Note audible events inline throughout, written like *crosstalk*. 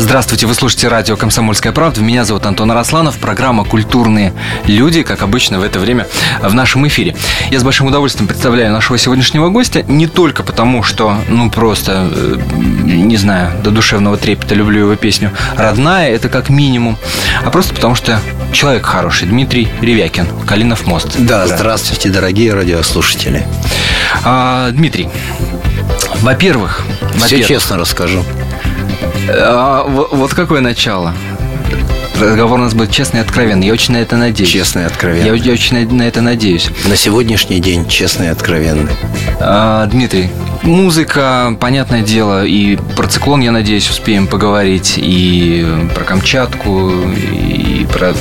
Здравствуйте, вы слушаете радио «Комсомольская правда». Меня зовут Антон Арасланов. Программа «Культурные люди», как обычно в это время в нашем эфире. Я с большим удовольствием представляю нашего сегодняшнего гостя. Не только потому, что, ну, просто, э, не знаю, до душевного трепета люблю его песню «Родная», это как минимум, а просто потому, что человек хороший. Дмитрий Ревякин, «Калинов мост». Да, здравствуйте, дорогие радиослушатели. А, Дмитрий, во-первых... Все во-первых, честно расскажу. А, вот, какое начало. Разговор у нас будет честный и откровенный. Я очень на это надеюсь. Честно и Я, откровенно. я очень на, на это надеюсь. На сегодняшний день честно и откровенно. А, Дмитрий, музыка, понятное дело, и про циклон, я надеюсь, успеем поговорить, и про Камчатку, и про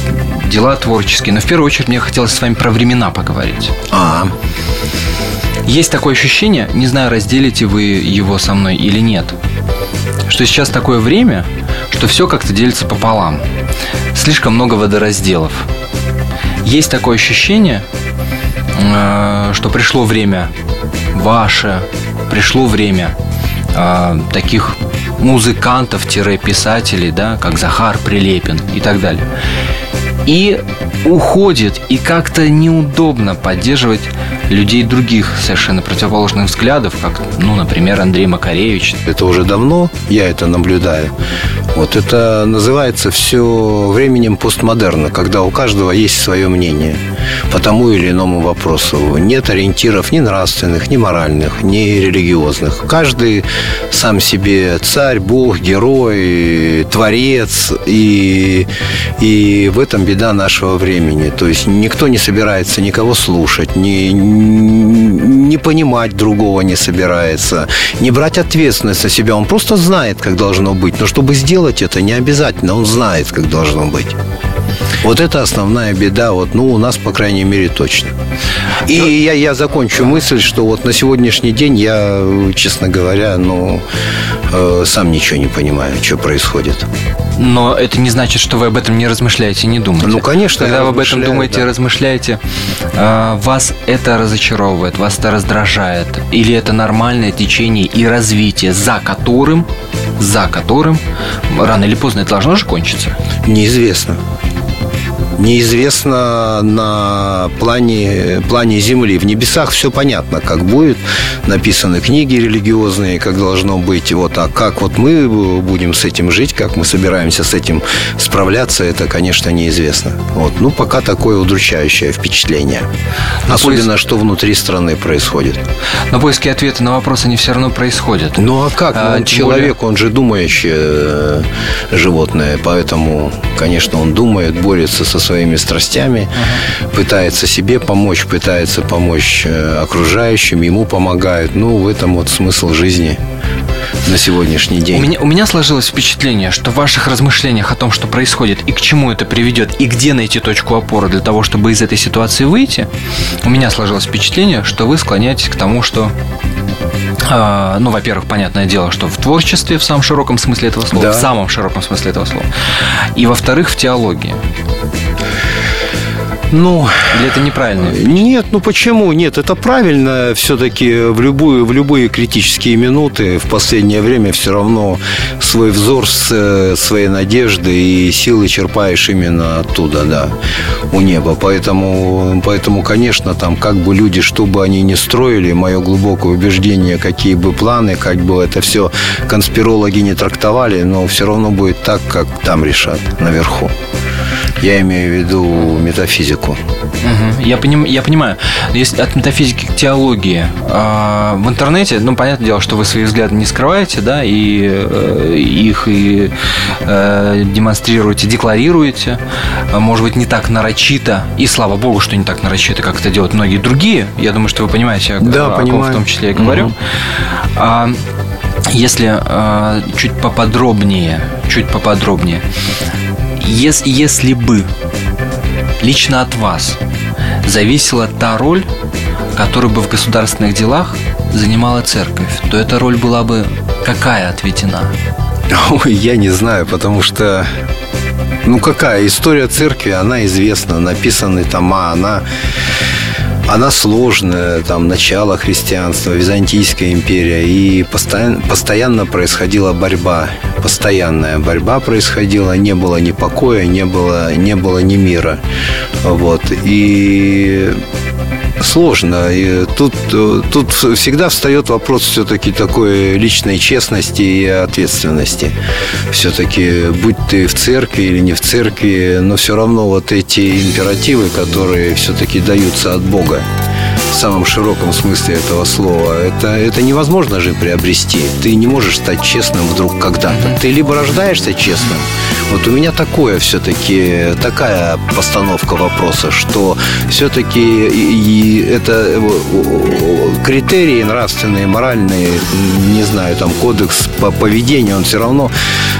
дела творческие. Но в первую очередь мне хотелось с вами про времена поговорить. А, Есть такое ощущение, не знаю, разделите вы его со мной или нет, что сейчас такое время, что все как-то делится пополам. Слишком много водоразделов. Есть такое ощущение, э, что пришло время ваше, пришло время э, таких музыкантов-писателей, да, как Захар Прилепин и так далее. И уходит, и как-то неудобно поддерживать людей других совершенно противоположных взглядов, как, ну, например, Андрей Макаревич. это уже давно, я это наблюдаю. Вот это называется все временем постмодерна, когда у каждого есть свое мнение по тому или иному вопросу. Нет ориентиров ни нравственных, ни моральных, ни религиозных. Каждый сам себе царь, бог, герой, творец, и, и в этом беда нашего времени. То есть никто не собирается никого слушать, не, не понимать другого не собирается, не брать ответственность на себя. Он просто знает, как должно быть. Но чтобы сделать это, не обязательно. Он знает, как должно быть. Вот это основная беда, вот, ну, у нас, по крайней мере, точно. И я, я закончу мысль, что вот на сегодняшний день я, честно говоря, ну, э, сам ничего не понимаю, что происходит. Но это не значит, что вы об этом не размышляете, не думаете. Ну, конечно, Когда вы об этом думаете, да. размышляете, а, вас это разочаровывает, вас это раздражает, или это нормальное течение и развитие, за которым, за которым рано или поздно это должно же кончиться. Неизвестно. Неизвестно на плане, плане Земли. В небесах все понятно, как будет. Написаны книги религиозные, как должно быть. Вот, а как вот мы будем с этим жить, как мы собираемся с этим справляться, это, конечно, неизвестно. Вот. Ну, пока такое удручающее впечатление. Ну, Особенно, что внутри страны происходит. Но поиски ответа на вопросы они все равно происходят. Ну а как? Ну, А, тем человек, он же думающее э, животное, поэтому, конечно, он думает, борется со своими страстями, пытается себе помочь, пытается помочь э, окружающим, ему помогают. Ну, в этом вот смысл жизни на сегодняшний день. У меня, у меня сложилось впечатление, что в ваших размышлениях о том, что происходит и к чему это приведет, и где найти точку опоры для того, чтобы из этой ситуации выйти, у меня сложилось впечатление, что вы склоняетесь к тому, что а, ну, во-первых, понятное дело, что в творчестве в самом широком смысле этого слова, Да. в самом широком смысле этого слова, и во-вторых, в теологии. Ну, Или это неправильно? Нет, ну почему? Нет, это правильно все-таки в, любую, в любые критические минуты в последнее время все равно свой взор с э, своей надежды и силы черпаешь именно оттуда, да, у неба. Поэтому, поэтому, конечно, там как бы люди, что бы они ни строили, мое глубокое убеждение, какие бы планы, как бы это все конспирологи не трактовали, но все равно будет так, как там решат, наверху. Я имею в виду метафизику. Мгм. Я, поним- я понимаю, если от метафизики к теологии а, в интернете, ну, понятное дело, что вы свои взгляды не скрываете, да, и э, их и э, демонстрируете, декларируете, А, может быть, не так нарочито, и слава богу, что не так нарочито, как это делают многие другие. Я думаю, что вы понимаете, о, Да, о ком понимаю. в том числе я говорю. Мгм. А, если э, чуть поподробнее, чуть поподробнее, ес- если бы лично от вас зависела та роль, которую бы в государственных делах занимала церковь, то эта роль была бы какая отведена? *laughs* Ой, я не знаю, потому что Ну какая? История церкви, она известна, написаны тома, она она сложная, там, начало христианства, Византийская империя, и постоянно, постоянно происходила борьба, постоянная борьба происходила, не было ни покоя, не было, не было ни мира, вот, и сложно. И тут, тут всегда встает вопрос все-таки такой личной честности и ответственности. Все-таки, будь ты в церкви или не в церкви, но все равно вот эти императивы, которые все-таки даются от Бога, в самом широком смысле этого слова. Это, это невозможно же приобрести. Ты не можешь стать честным вдруг когда-то. Ты либо рождаешься честным, вот у меня такое все-таки, такая постановка вопроса, что все-таки и это критерии нравственные, моральные, не знаю, там кодекс по поведению, он все равно,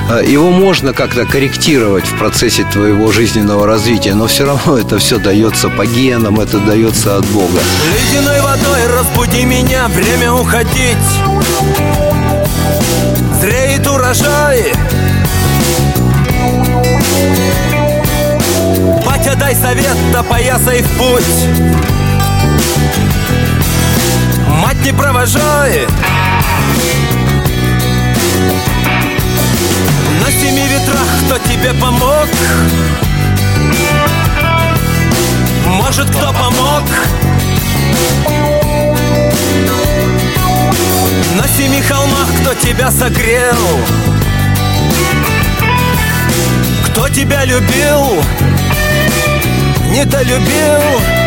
э, его можно как-то корректировать в процессе твоего жизненного развития, но все равно это все дается по генам, это дается от Бога. Ледяной водой разбуди меня, время уходить Зреет урожай Батя, дай совет, да поясай в путь Мать не провожай На семи ветрах кто тебе помог? Может, кто помог? На семи холмах кто тебя согрел? Кто тебя любил? Недолюбил? Вместе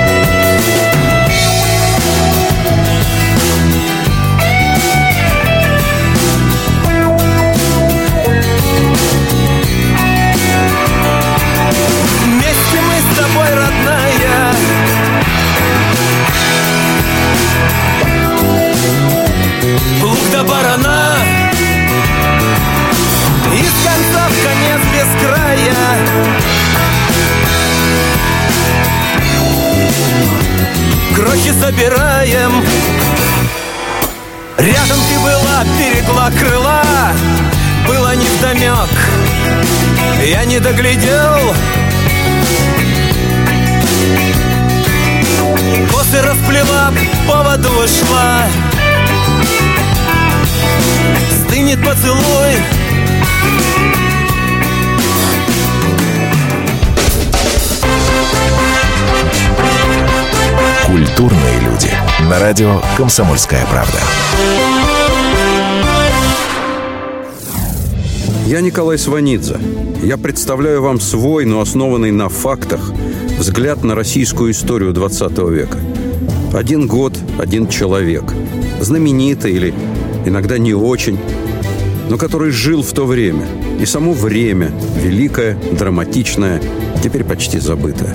барана. Из конца в конец без края. Крохи собираем. Рядом ты была, берегла крыла. Было невдомек. Я не доглядел. Косы расплела, по воду ушла Стынет поцелуй Культурные люди. На радио «Комсомольская правда». Я Николай Сванидзе. Я представляю вам свой, но основанный на фактах, взгляд на российскую историю 20 века. Один год, один человек. Знаменитый или иногда не очень, но который жил в то время. И само время, великое, драматичное, теперь почти забытое.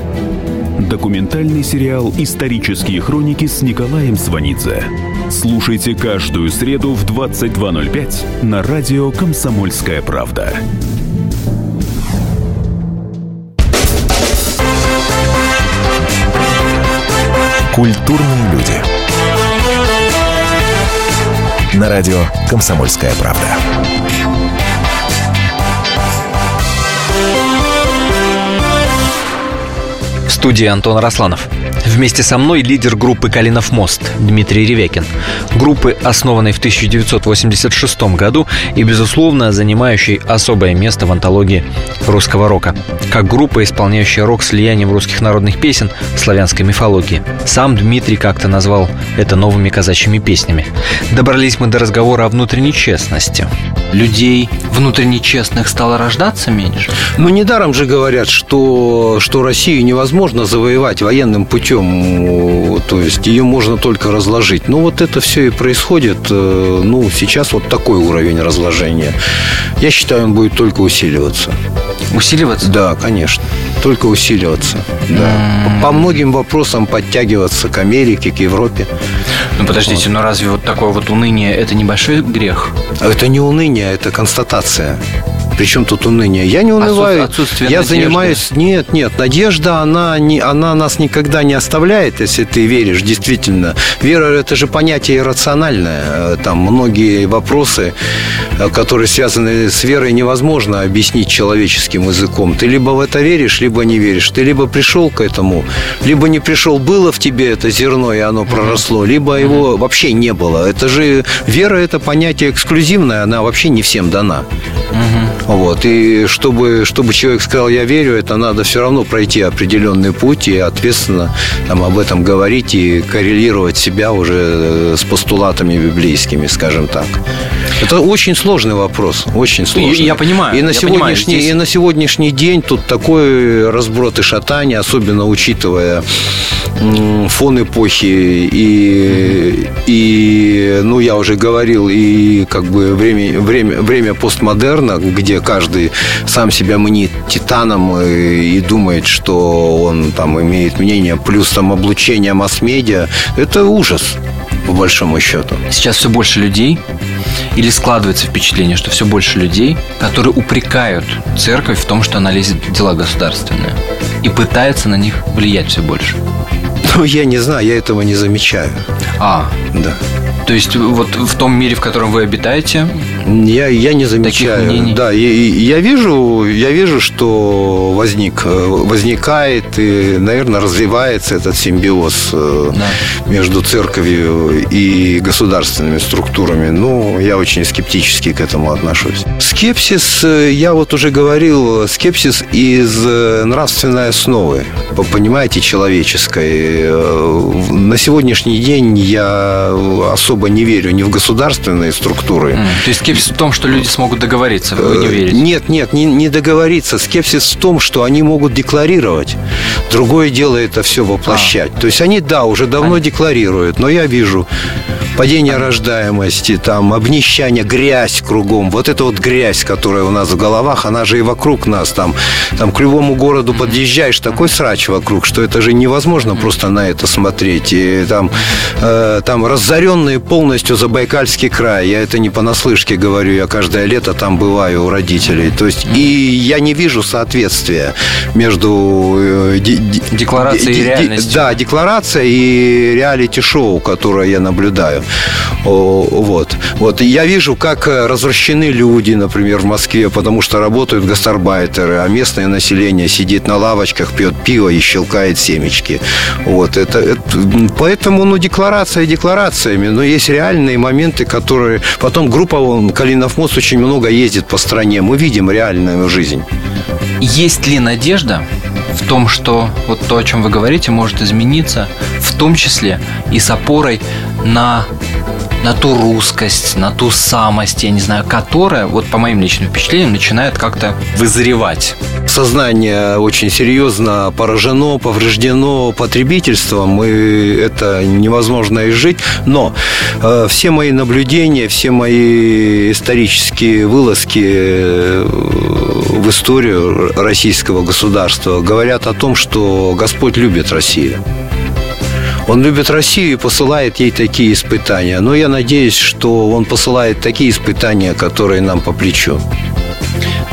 Документальный сериал «Исторические хроники» с Николаем Сванидзе. Слушайте каждую среду в 22.05 на радио «Комсомольская правда». Культурные люди. На радио «Комсомольская правда». В студии Антон Росланов. Вместе со мной лидер группы «Калинов мост» Дмитрий Ревекин. Группы, основанной в 1986 году и, безусловно, занимающей особое место в антологии русского рока. Как группа, исполняющая рок с влиянием русских народных песен славянской мифологии. Сам Дмитрий как-то назвал это новыми казачьими песнями. Добрались мы до разговора о внутренней честности. Людей внутренне честных стало рождаться меньше? Ну, недаром же говорят, что, что Россию невозможно завоевать военным путем. То есть ее можно только разложить. Ну, вот это все и происходит. э, Ну, сейчас вот такой уровень разложения. Я считаю, он будет только усиливаться. Усиливаться? Да, конечно. Только усиливаться. Да. По многим вопросам подтягиваться к Америке, к Европе. Ну подождите, но разве вот такое вот уныние это небольшой грех? Это не уныние, это констатация. Причем тут уныние? Я не унываю. Отсутствие я надежды. занимаюсь... Нет, нет, надежда, она, не, она нас никогда не оставляет, если ты веришь, действительно. Вера – это же понятие иррациональное. Там многие вопросы, которые связаны с верой, невозможно объяснить человеческим языком. Ты либо в это веришь, либо не веришь. Ты либо пришел к этому, либо не пришел. Было в тебе это зерно, и оно проросло, либо его вообще не было. Это же вера – это понятие эксклюзивное, она вообще не всем дана. Вот. И чтобы, чтобы человек сказал, я верю, это надо все равно пройти определенный путь и ответственно там, об этом говорить и коррелировать себя уже с постулатами библейскими, скажем так. Это очень сложный вопрос, очень сложный. я понимаю, И на, я понимаю, сегодняшний, здесь- и на сегодняшний день тут такой разброд и шатание, особенно учитывая фон эпохи. И, и, ну, я уже говорил, и как бы время, время, время постмодерна, где каждый сам себя мнит титаном и, и думает, что он там имеет мнение, плюс там облучение масс-медиа, это ужас, по большому счету. Сейчас все больше людей, или складывается впечатление, что все больше людей, которые упрекают церковь в том, что она лезет в дела государственные и пытается на них влиять все больше. Ну, я не знаю, я этого не замечаю. А, Да. то есть вот в том мире, в котором вы обитаете, Я, я не замечаю. мнений? Да, и я вижу, я вижу, что возник, э, возникает и, наверное, развивается этот симбиоз э, Да. между церковью и государственными структурами. Ну, я очень скептически к этому отношусь. Скепсис, э, я вот уже говорил, скепсис из нравственной основы, вы понимаете, человеческой. На сегодняшний день я особо не верю ни в государственные структуры, м, то есть скепсис в том, что люди смогут договориться, вы не Э, верите. Нет, нет, не, не договориться. Скепсис в том, что они могут декларировать. Другое дело это все воплощать. А. То есть они, да, уже давно декларируют, но я вижу падение рождаемости, там, обнищание, грязь кругом. Вот эта вот грязь, которая у нас в головах, она же и вокруг нас. Там, там к любому городу подъезжаешь, такой срач вокруг, что это же невозможно просто на это смотреть. И там, э, там разоренные полностью Забайкальский край. Я это не понаслышке говорю, я каждое лето там бываю у родителей. То есть, и я не вижу соответствия между... э, де- де- Декларацией и де- де- реальностью. Да, декларация и реалити-шоу, которое я наблюдаю. Вот. Вот. Я вижу, как э, развращены люди, например, в Москве, потому что работают гастарбайтеры, а местное население сидит на лавочках, пьет пиво и щелкает семечки. Вот. Это, это- поэтому, ну, декларация декларациями, но есть реальные моменты, которые... Потом группа вон, Калинов мост очень много ездит по стране. Мы видим реальную жизнь. Есть ли надежда в том, что вот то, о чем вы говорите, может измениться, в том числе и с опорой на на ту русскость, на ту самость, я не знаю, которая, вот по моим личным впечатлениям, начинает как-то вызревать. Сознание очень серьезно поражено, повреждено потребительством, и это невозможно изжить. Но э, все мои наблюдения, все мои исторические вылазки э, в историю российского государства говорят о том, что Господь любит Россию. Он любит Россию и посылает ей такие испытания. Но я надеюсь, что он посылает такие испытания, которые нам по плечу.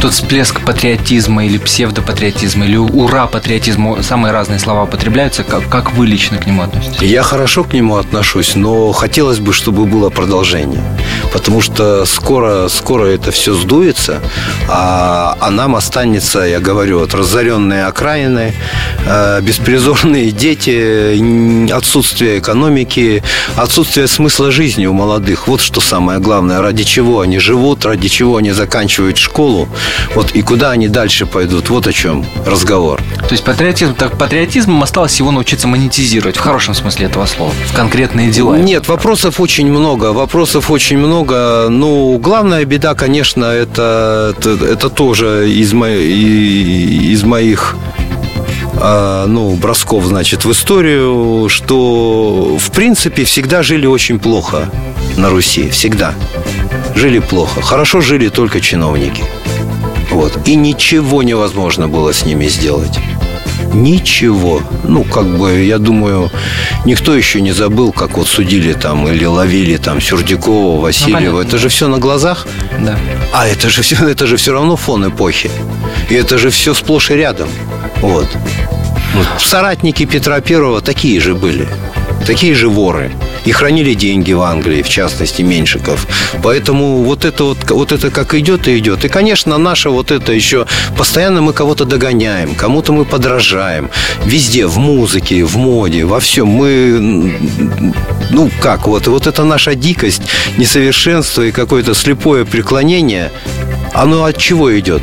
Тот всплеск патриотизма или псевдопатриотизма, или ура патриотизму, самые разные слова употребляются, как, как вы лично к нему относитесь? Я хорошо к нему отношусь, но хотелось бы, чтобы было продолжение. Потому что скоро, скоро это все сдуется, а, а нам останется, я говорю, вот разоренные окраины, э, беспризорные дети, отсутствие экономики, отсутствие смысла жизни у молодых. Вот что самое главное. Ради чего они живут, ради чего они заканчивают школу, вот и куда они дальше пойдут. Вот о чем разговор. То есть патриотизм, так патриотизмом осталось его научиться монетизировать, в хорошем смысле этого слова, в конкретные дела. Нет, вопросов очень много. Вопросов очень много. Ну, главная беда, конечно, это, это, это тоже из, мо- из моих а, ну, бросков, значит, в историю, что, в принципе, всегда жили очень плохо на Руси. Всегда. Жили плохо. Хорошо жили только чиновники. Вот. И ничего невозможно было с ними сделать. Ничего. Ну, как бы, я думаю, никто еще не забыл, как вот судили там или ловили там Сюрдякова, Васильева. Ну, это же все на глазах. Да. А это же все, *laughs* это же все равно фон эпохи. И это же все сплошь и рядом. Вот. Соратники Петра Первого такие же были. Такие же воры и хранили деньги в Англии, в частности, Меньшиков. Поэтому вот это вот, вот это как идет и идет. И, конечно, наше вот это еще постоянно мы кого-то догоняем, кому-то мы подражаем. Везде, в музыке, в моде, во всем. Мы, ну как, вот, вот это наша дикость, несовершенство и какое-то слепое преклонение оно от чего идет?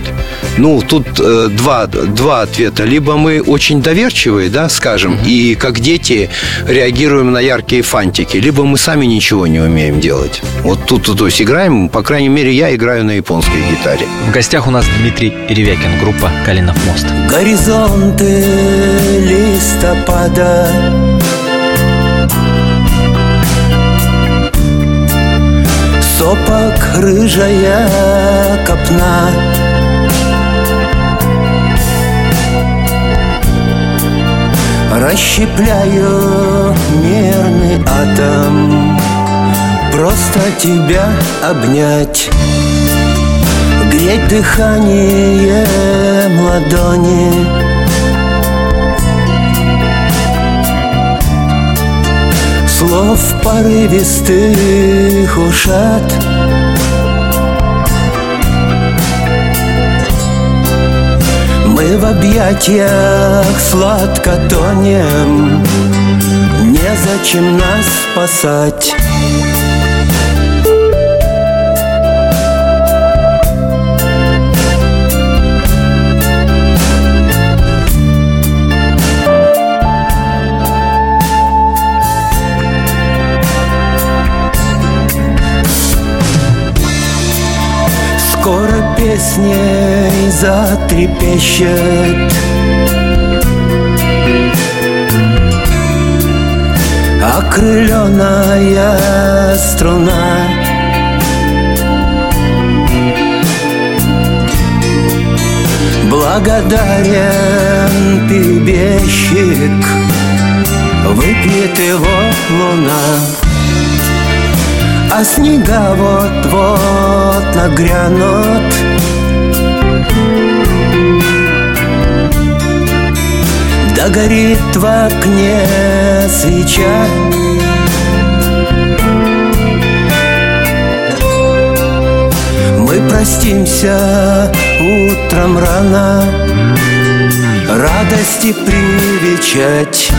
Ну, тут э, два, два ответа. Либо мы очень доверчивые, да, скажем, mm-hmm. и как дети реагируем на яркие фантики, либо мы сами ничего не умеем делать. Вот тут, то есть играем, по крайней мере, я играю на японской гитаре. В гостях у нас Дмитрий Ревякин, группа «Калинов мост». Горизонты листопада Сопок рыжая копна. Расщепляю мерный атом. Просто тебя обнять. Греть дыхание ладони слов порывистых ушат. Мы в объятиях сладко тонем. Незачем нас спасать песней затрепещет. Окрыленная струна. Благодарен перебежчик Выпьет его луна снега вот-вот нагрянут. Да горит в окне свеча. Мы простимся утром рано Радости привечать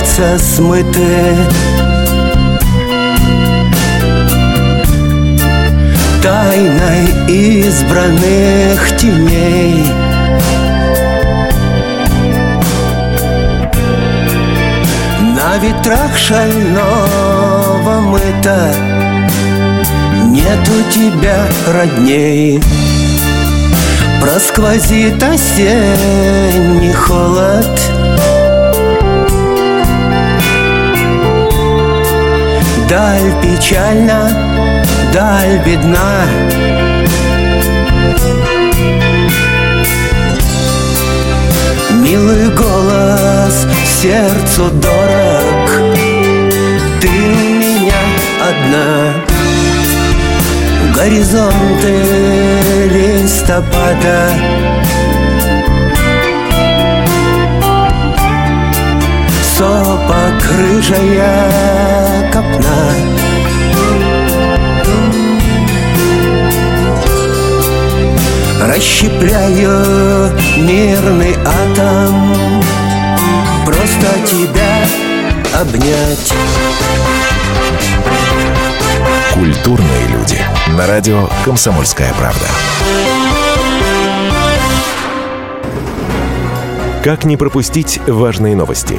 кольца смыты. Тайной избранных теней. На ветрах шального мыта Нету тебя родней. Просквозит осенний холод Даль печальна, даль бедна. Милый голос сердцу дорог. Ты у меня одна. Горизонты листопада. Сопок рыжая копна Расщепляю мирный атом Просто тебя обнять Культурные люди. На радио «Комсомольская правда». Как не пропустить важные новости?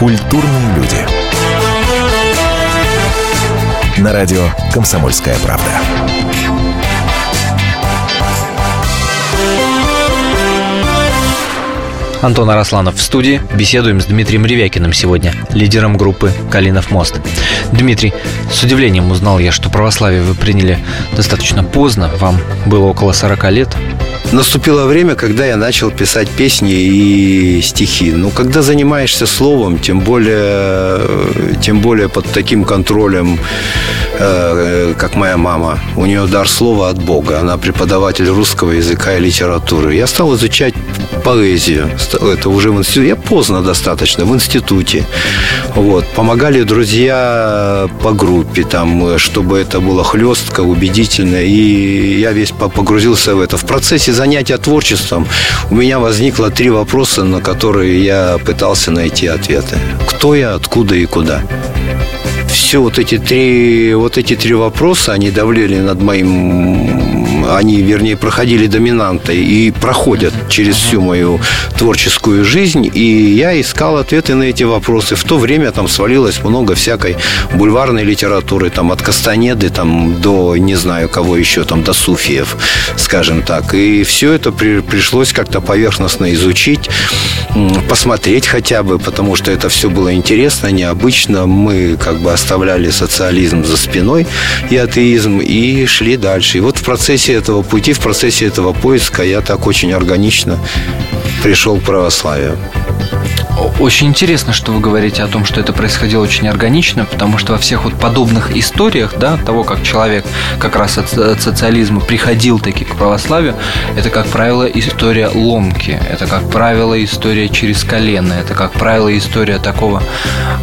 Культурные люди. На радио «Комсомольская правда». Антон Арасланов в студии. Беседуем с Дмитрием Ревякиным сегодня, лидером группы «Калинов мост». Дмитрий, с удивлением узнал я, что православие вы приняли достаточно поздно. Вам было около 40 лет. Наступило время, когда я начал писать песни и стихи. Ну, когда занимаешься словом, тем более, тем более под таким контролем, э, как моя мама. У нее дар слова от Бога. Она преподаватель русского языка и литературы. Я стал изучать поэзию. Это уже в институте. Я поздно достаточно, в институте. Вот. Помогали друзья по группе, там, чтобы это было хлестко, убедительно. И я весь погрузился в это. В процессе занятия творчеством у меня возникло три вопроса, на которые я пытался найти ответы. Кто я, откуда и куда? все вот эти три вот эти три вопроса они давлели над моим они вернее проходили доминантой и проходят через всю мою творческую жизнь. И я искал ответы на эти вопросы. В то время там свалилось много всякой бульварной литературы там от Кастанеды там до не знаю кого еще там до Суфиев скажем так. И все это при, пришлось как-то поверхностно изучить посмотреть хотя бы потому что это все было интересно необычно мы как бы оставляли социализм за спиной и атеизм, и шли дальше. И вот в процессе этого пути, в процессе этого поиска я так очень органично пришел к православию. Очень интересно, что вы говорите о том, что это происходило очень органично, потому что во всех вот подобных историях, да, того, как человек как раз от, от социализма приходил таки к православию, это, как правило, история ломки, это, как правило, история через колено, это, как правило, история такого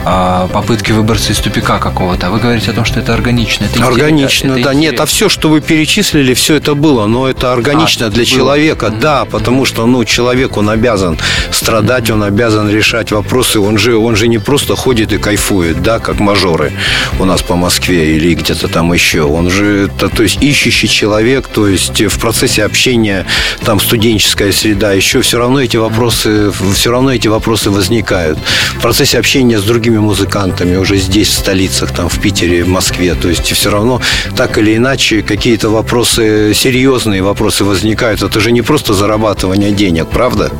а, попытки выбраться из тупика какого-то. А вы говорите о том, что это органично. Это органично, это, да. Это нет, а все, что вы перечислили, все это было, но это органично а, для было. человека, да, потому что, ну, человек, он обязан страдать, он обязан решать решать вопросы. Он же, он же не просто ходит и кайфует, да, как мажоры у нас по Москве или где-то там еще. Он же, то, то есть, ищущий человек, то есть в процессе общения, там студенческая среда, еще все равно эти вопросы, все равно эти вопросы возникают. В процессе общения с другими музыкантами уже здесь, в столицах, там, в Питере, в Москве, то есть все равно так или иначе какие-то вопросы, серьезные вопросы возникают. Это же не просто зарабатывание денег, правда?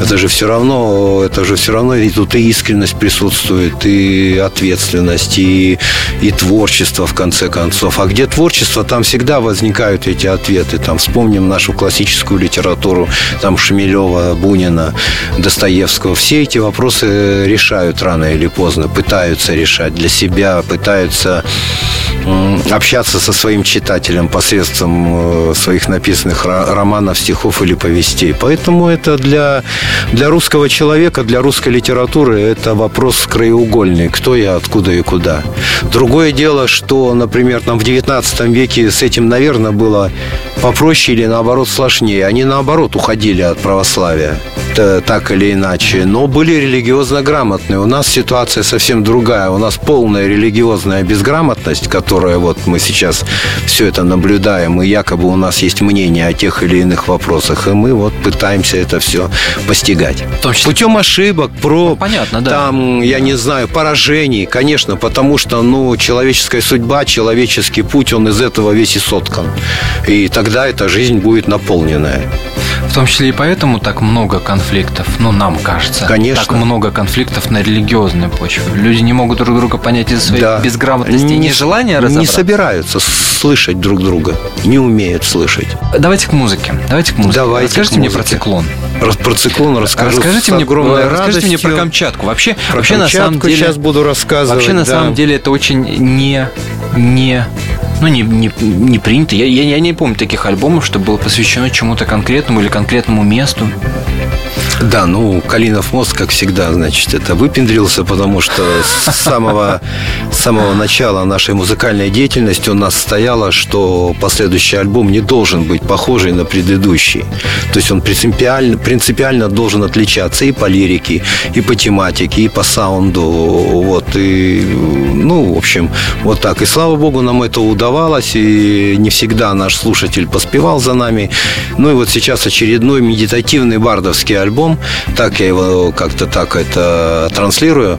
Это же все равно, это же все равно и тут и искренность присутствует, и ответственность, и, и творчество, в конце концов. А где творчество, там всегда возникают эти ответы. Там вспомним нашу классическую литературу, там Шмелева, Бунина, Достоевского. Все эти вопросы решают рано или поздно, пытаются решать для себя, пытаются общаться со своим читателем посредством э, своих написанных романов, стихов или повестей. Поэтому это для, для русского человека, для русской литературы это вопрос краеугольный. Кто я, откуда и куда. Другое дело, что, например, там в 19 веке с этим, наверное, было попроще или наоборот сложнее. Они наоборот уходили от православия так или иначе, но были религиозно грамотные. У нас ситуация совсем другая. У нас полная религиозная безграмотность, которая вот мы сейчас все это наблюдаем, и якобы у нас есть мнение о тех или иных вопросах, и мы вот пытаемся это все постигать. Числе... Путем ошибок, про ну, понятно, да. там, я не знаю, поражений, конечно, потому что, ну, человеческая судьба, человеческий путь, он из этого весь и соткан. И тогда эта жизнь будет наполненная. В том числе и поэтому так много конфликтов, ну, нам кажется. Конечно. Так много конфликтов на религиозной почве. Люди не могут друг друга понять из-за своей да. безграмотности не, и нежелания. Не собираются слышать друг друга, не умеют слышать. Давайте к музыке. Давайте к музыке. Давайте Расскажите мне про циклон. Про циклон расскажу Расскажите мне, огромной расскажите мне про Камчатку. Вообще, про вообще Камчатку на самом деле сейчас буду рассказывать. Вообще на да. самом деле это очень не не ну, не, не, не принято. Я, я, я не помню таких альбомов, что было посвящено чему-то конкретному или конкретному месту. Да, ну, Калинов мост, как всегда, значит, это выпендрился, потому что с самого, с самого начала нашей музыкальной деятельности у нас стояло, что последующий альбом не должен быть похожий на предыдущий. То есть он принципиально, принципиально должен отличаться и по лирике, и по тематике, и по саунду. Вот, и, ну, в общем, вот так. И слава богу, нам это удавалось, и не всегда наш слушатель поспевал за нами. Ну и вот сейчас очередной медитативный бардовский альбом. Так я его как-то так это транслирую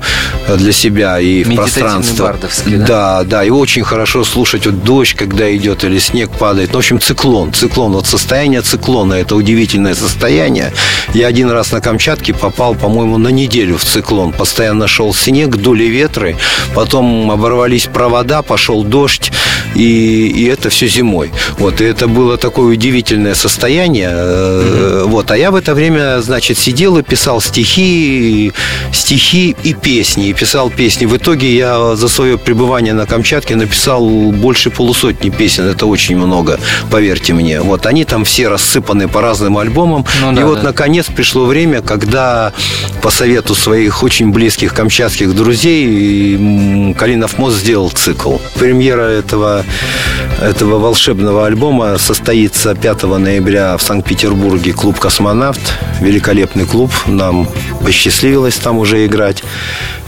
для себя и в пространство. Да? да, да, и очень хорошо слушать вот дождь, когда идет или снег падает. Ну, в общем, циклон, циклон, вот состояние циклона, это удивительное состояние. Я один раз на Камчатке попал, по-моему, на неделю в циклон. Постоянно шел снег, дули ветры, потом оборвались провода, пошел дождь, и, и это все зимой. Вот, и это было такое удивительное состояние. Mm-hmm. Вот, а я в это время, значит, сидел и писал стихи, стихи и песни, и писал песни. В итоге я за свое пребывание на Камчатке написал больше полусотни песен. Это очень много, поверьте мне. Вот, они там все рассыпаны по разным альбомам. Ну, да, и вот, да. наконец, пришло время, когда по совету своих очень близких камчатских друзей Калинов мост сделал цикл. Премьера этого, этого волшебного альбома состоится 5 ноября в Санкт-Петербурге клуб «Космонавт». Великолепный клуб. Нам посчастливилось там уже играть.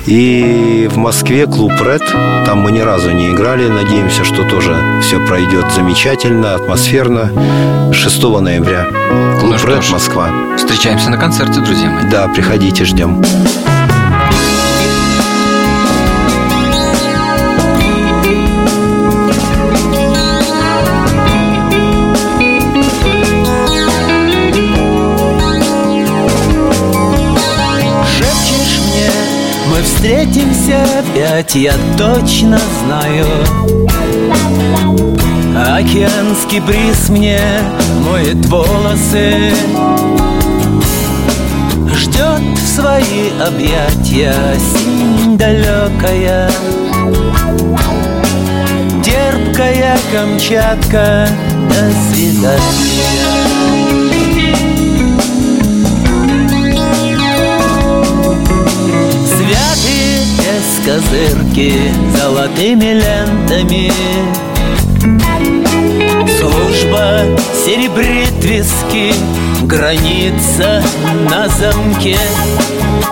И в Москве клуб «Ред». Там мы ни разу не играли. Надеемся, что тоже все пройдет замечательно, атмосферно. 6 ноября. Клуб ну «Ред», Москва. Встречаемся на концерте, друзья мои. Да, приходите, ждем. Опять, я точно знаю. Океанский бриз мне моет волосы. Ждет в свои объятия синь далекая. Терпкая Камчатка, до свидания козырки золотыми лентами. Служба серебрит виски, граница на замке.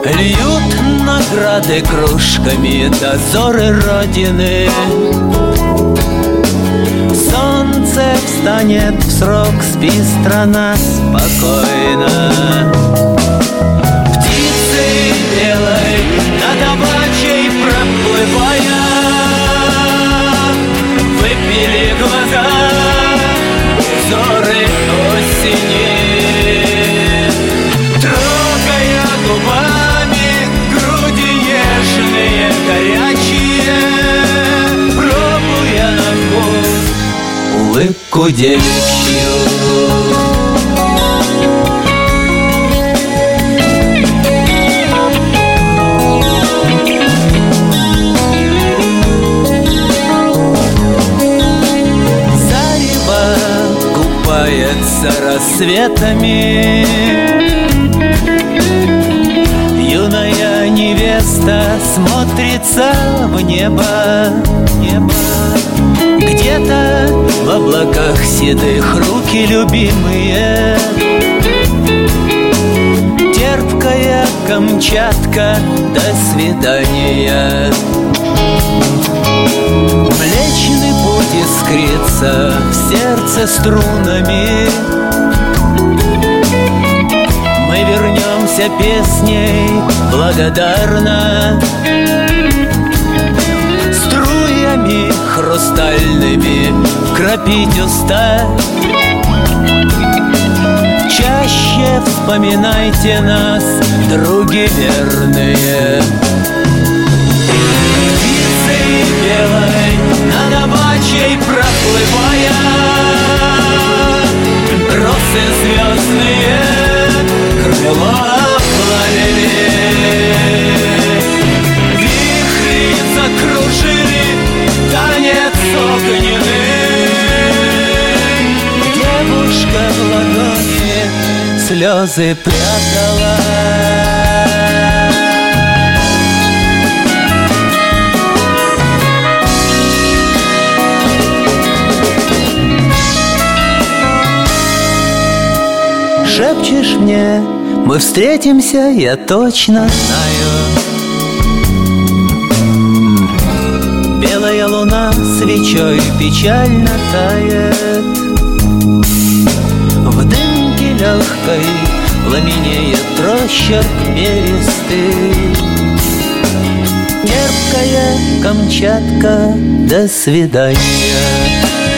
Льют награды кружками дозоры Родины. Солнце встанет в срок, спи страна спокойно. Птицы белой над обачей проплывая Выпили глаза взоры осени. Трогая губами груди нежные, горячие Пробуя на вкус. Улыбку девичью рассветами Юная невеста смотрится в небо, небо. Где-то в облаках седых руки любимые. Терпкая Камчатка, до свидания. Млечный путь искрится в сердце струнами вернемся песней благодарно. Струями хрустальными кропить уста Чаще вспоминайте нас, други верные. Птицей белой над обачей проплывая. Росы звездные крыла слезы прятала. Шепчешь мне, мы встретимся, я точно знаю. Белая луна свечой печально тает. В дымке легкой пламенеет рощерк перистый Терпкая Камчатка, до свидания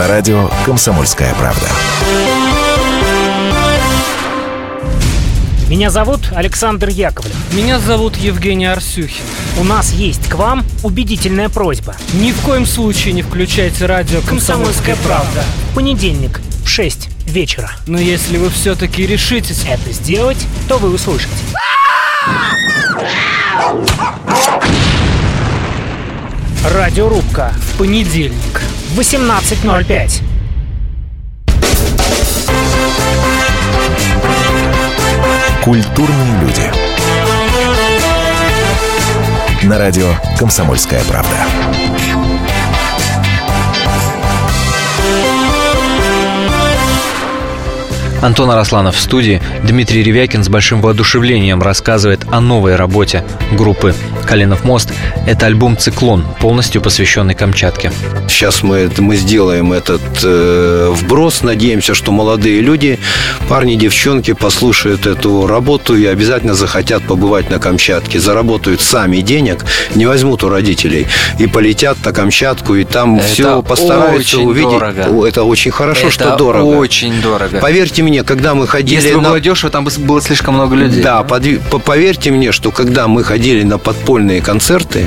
На радио «Комсомольская правда». Меня зовут Александр Яковлев. Меня зовут Евгений Арсюхин. У нас есть к вам убедительная просьба. Ни в коем случае не включайте радио «Комсомольская правда». В понедельник в 6 вечера. Но если вы все-таки решитесь это сделать, то вы услышите. Радиорубка. В понедельник. В 18.05. Культурные люди. На радио «Комсомольская правда». Антон Арасланов в студии. Дмитрий Ревякин с большим воодушевлением рассказывает о новой работе группы «Калинов мост». Это альбом «Циклон», полностью посвященный Камчатке. Сейчас мы, мы сделаем этот э, вброс. Надеемся, что молодые люди, парни, девчонки послушают эту работу и обязательно захотят побывать на Камчатке. Заработают сами денег, не возьмут у родителей и полетят на Камчатку, и там Это все постараются очень увидеть. дорого. Это очень хорошо, Это что дорого. очень дорого. Поверьте мне, когда мы ходили Если бы на... было дешево, там бы было слишком много людей. Да, подви- по- поверьте мне, что когда мы ходили на подпольные концерты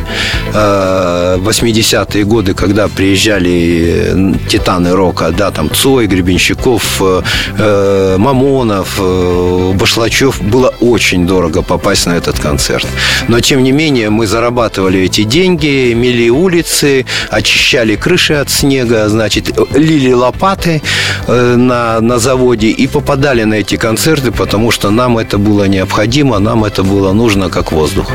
80-е годы, когда приезжали э, титаны рока, да, там Цой, Гребенщиков, э, э, Мамонов, э, Башлачев, было очень дорого попасть на этот концерт. Но, тем не менее, мы зарабатывали эти деньги, мели улицы, очищали крыши от снега, значит, лили лопаты э, на, на заводе и попадали на эти концерты, потому что нам это было необходимо, нам это было нужно как воздух.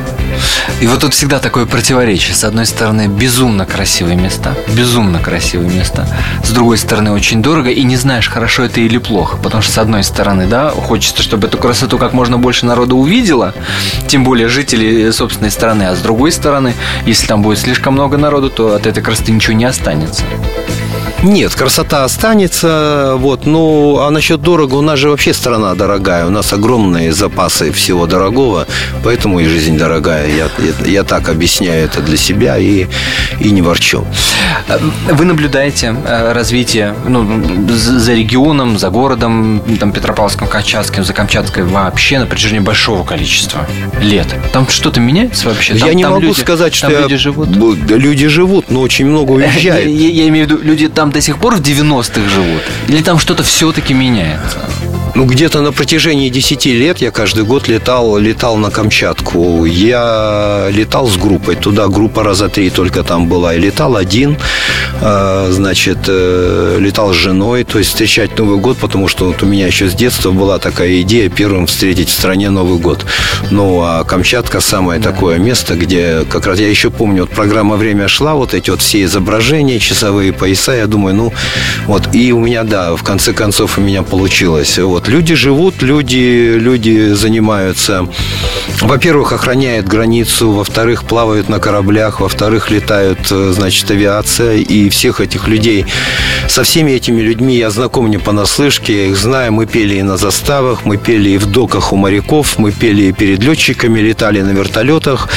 И вот тут всегда такое противоречие. С одной стороны, безумно красивые места. Безумно красивые места. С другой стороны, очень дорого. И не знаешь, хорошо это или плохо. Потому что, с одной стороны, да, хочется, чтобы эту красоту как можно больше народу увидело. Тем более жители собственной страны. А с другой стороны, если там будет слишком много народу, то от этой красоты ничего не останется. Нет, красота останется, вот, ну, а насчет дорого, у нас же вообще страна дорогая, у нас огромные запасы всего дорогого, поэтому и жизнь дорогая, я, я, я так объясняю это для себя и, и не ворчу. Вы наблюдаете э, развитие ну, за регионом, за городом, там, Петропавловском, Камчатским, за Камчаткой вообще на протяжении большого количества лет. Там что-то меняется вообще? Там- я не там могу люди- сказать, что я- люди живут. Люди живут, но очень много Я, уезжает. *laughs* я- я имею в виду, люди там до сих пор в 90-х живут? Или там что-то все-таки меняется? Ну, где-то на протяжении 10 лет я каждый год летал, летал на Камчатку. Я летал с группой. Туда группа раза три только там была. И летал один, э, значит, э, летал с женой. То есть встречать Новый год, потому что вот у меня еще с детства была такая идея первым встретить в стране Новый год. Ну, а Камчатка самое такое место, где как раз я еще помню, вот программа «Время» шла, вот эти вот все изображения, часовые пояса, я думаю, ну, вот, и у меня, да, в конце концов у меня получилось. Вот. Люди живут, люди, люди занимаются. Во-первых, охраняют границу, во-вторых, плавают на кораблях, во-вторых, летают, э, значит, авиация. И всех этих людей, со всеми этими людьми я знаком не понаслышке, я их знаю. Мы пели и на заставах, мы пели и в доках у моряков, мы пели и перед летчиками, летали на вертолетах.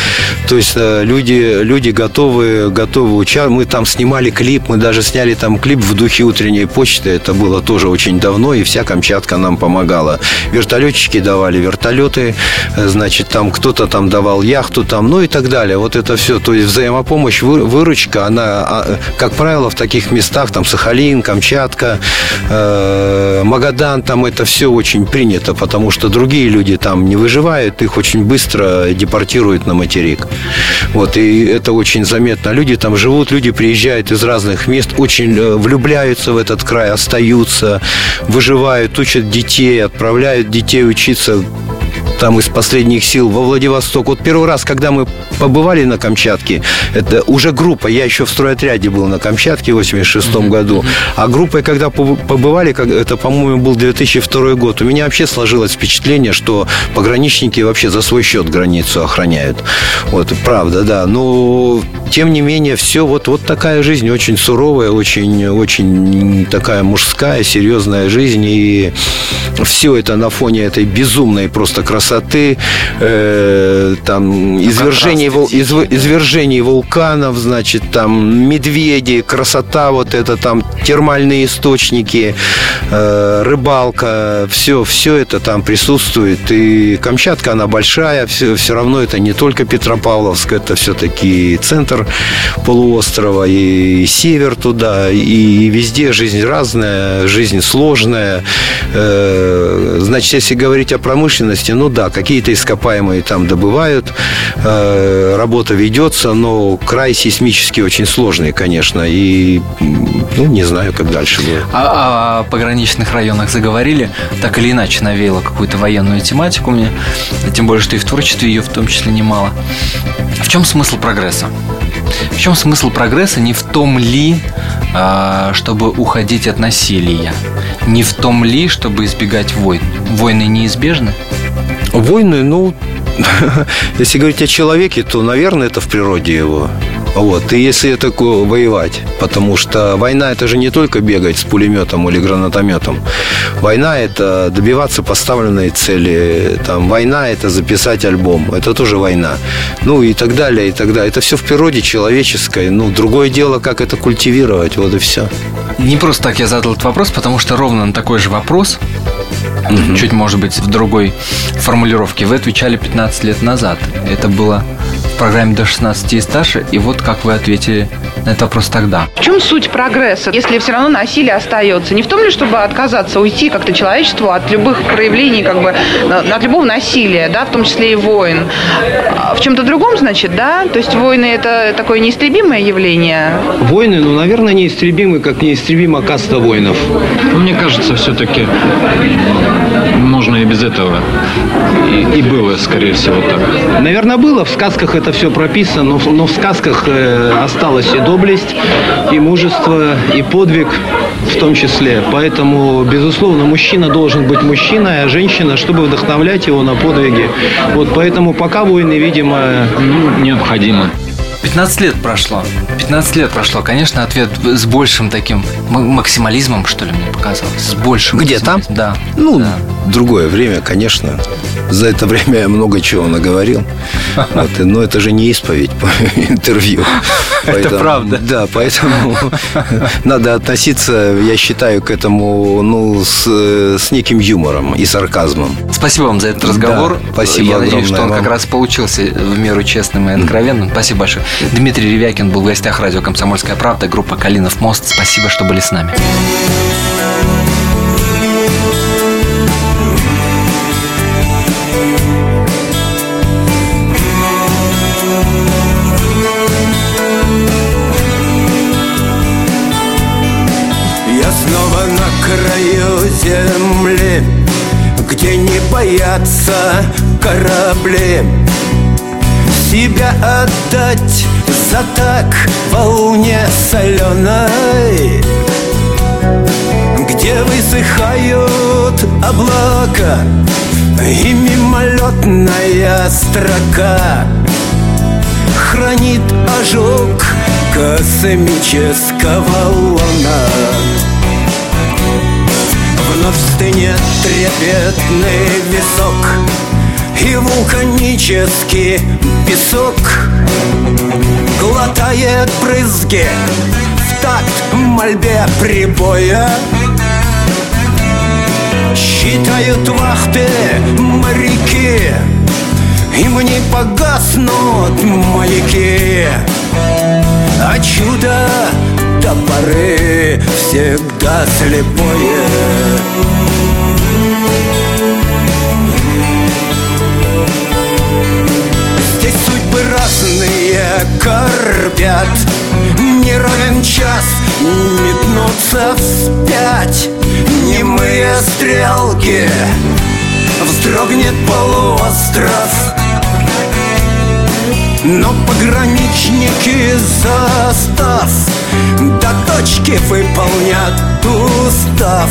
То есть э, люди, люди готовы, готовы участвовать. Мы там снимали клип, мы даже сняли там клип в духе утренней почты. Это было тоже очень давно, и вся Камчатка нам помогала. Вертолетчики давали вертолеты, э, значит, там кто-то там давал яхту, там, ну и так далее. Вот это все. То есть взаимопомощь, выручка, она, а, как правило, в таких местах, там Сахалин, Камчатка, э, Магадан, там это все очень принято, потому что другие люди там не выживают, их очень быстро депортируют на материк. Вот, и это очень заметно. Люди там живут, люди приезжают из разных мест, очень э, влюбляются в этот край, остаются, выживают, учат детей, отправляют детей учиться там из последних сил во Владивосток. Вот первый раз, когда мы побывали на Камчатке, это уже группа, я еще в стройотряде был на Камчатке в 86 mm-hmm. году, а группой, когда побывали, это, по-моему, был 2002 год, у меня вообще сложилось впечатление, что пограничники вообще за свой счет границу охраняют. Вот, правда, да. Но, тем не менее, все вот, вот такая жизнь, очень суровая, очень, очень такая мужская, серьезная жизнь, и все это на фоне этой безумной просто красоты, э, там, извержений, вул, изв, извержений вулканов, значит, там, медведи, красота вот это, там, термальные источники, э, рыбалка, все, все это там присутствует. И Камчатка, она большая, все, все равно это не только Петропавловск, это все-таки центр полуострова, и север туда, и везде жизнь разная, жизнь сложная. Э, значит, если говорить о промышленности, ну да, какие-то ископаемые там добывают, э, работа ведется, но край сейсмически очень сложный, конечно, и ну, не знаю, как дальше будет. А, о пограничных районах заговорили, так или иначе навеяло какую-то военную тематику мне, тем более, что и в творчестве ее в том числе немало. В чем смысл прогресса? В чем смысл прогресса? Не в том ли, а, чтобы уходить от насилия, не в том ли, чтобы избегать войн. Войны неизбежны? Войны, ну, *laughs* если говорить о человеке, то, наверное, это в природе его. Вот. И если это воевать, потому что война это же не только бегать с пулеметом или гранатометом. Война это добиваться поставленной цели. Там, война это записать альбом. Это тоже война. Ну и так далее, и так далее. Это все в природе человеческой. Ну, другое дело, как это культивировать. Вот и все. Не просто так я задал этот вопрос, потому что ровно на такой же вопрос угу. чуть, может быть, в другой формулировке. Вы отвечали 15 лет назад. Это было в программе до 16 и старше. И вот как вы ответили на этот вопрос тогда. В чем суть прогресса, если все равно насилие остается? Не в том ли, чтобы отказаться, уйти как-то человечеству от любых проявлений, как бы, от любого насилия, да, в том числе и войн. А в чем-то другом, значит, да? То есть войны – это такое неистребимое явление? Войны, ну, наверное, неистребимы, как неистребима каста воинов. Мне кажется, все-таки можно и без этого. И, и было, скорее всего, так. Наверное, было. В сказках это все прописано, но, но в сказках э, осталась и доблесть, и мужество, и подвиг в том числе. Поэтому, безусловно, мужчина должен быть мужчиной, а женщина, чтобы вдохновлять его на подвиги. Вот поэтому пока войны, видимо, ну, необходимы. 15 лет прошло. 15 лет прошло. Конечно, ответ с большим таким максимализмом, что ли, мне показалось. С большим. Где там? Да. Ну, да. другое время, конечно. За это время я много чего наговорил. Вот, но это же не исповедь по *laughs* интервью. Поэтому, это правда. Да, поэтому *laughs* надо относиться, я считаю, к этому ну, с, с неким юмором и сарказмом. Спасибо вам за этот разговор. Да, спасибо Я надеюсь, что он вам. как раз получился в меру честным и откровенным. Спасибо большое. Дмитрий Ревякин был в гостях радио «Комсомольская правда», группа «Калинов мост». Спасибо, что были с нами. Боятся корабли. Себя отдать за так волне соленой. Где высыхают облака И мимолетная строка? Хранит ожог космического луна Вновь стынет трепетный висок И вулканический песок. Глотает брызги в такт мольбе прибоя. Считают вахты моряки Им не погаснут маяки. А чудо до поры всегда слепое. Здесь судьбы разные корпят Не ровен час метнуться вспять. Немые стрелки. Вздрогнет полуостров. Но пограничники застав точки выполнят устав.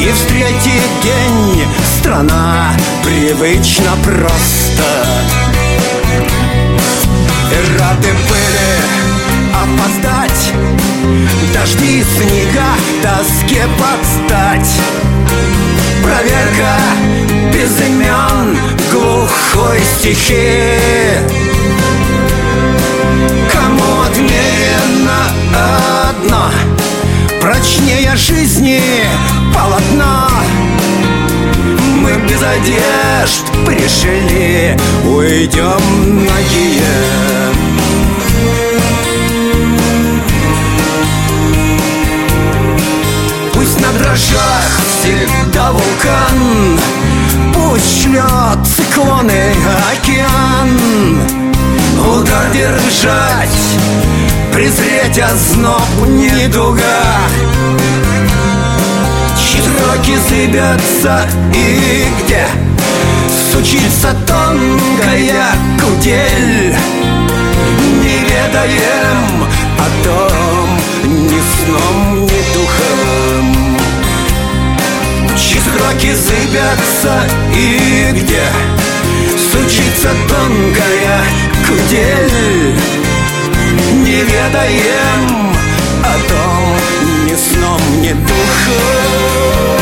И встретит день страна привычно просто. И рады были опоздать Дожди, снега, тоске подстать. Проверка без имен глухой стихи. Кому отмерено одно Прочнее жизни полотно Мы без одежд пришли Уйдем нагие Пусть на дрожжах всегда вулкан Пусть шлет циклоны океан. Удар держать, презреть озноб недуга. Чьи зыбятся и где? Сучится тонкая кудель. Не ведаем о том ни сном, ни духом. Чьи строки зыбятся и где? Сучится тонкая кудель Не ведаем о том ни сном, ни духом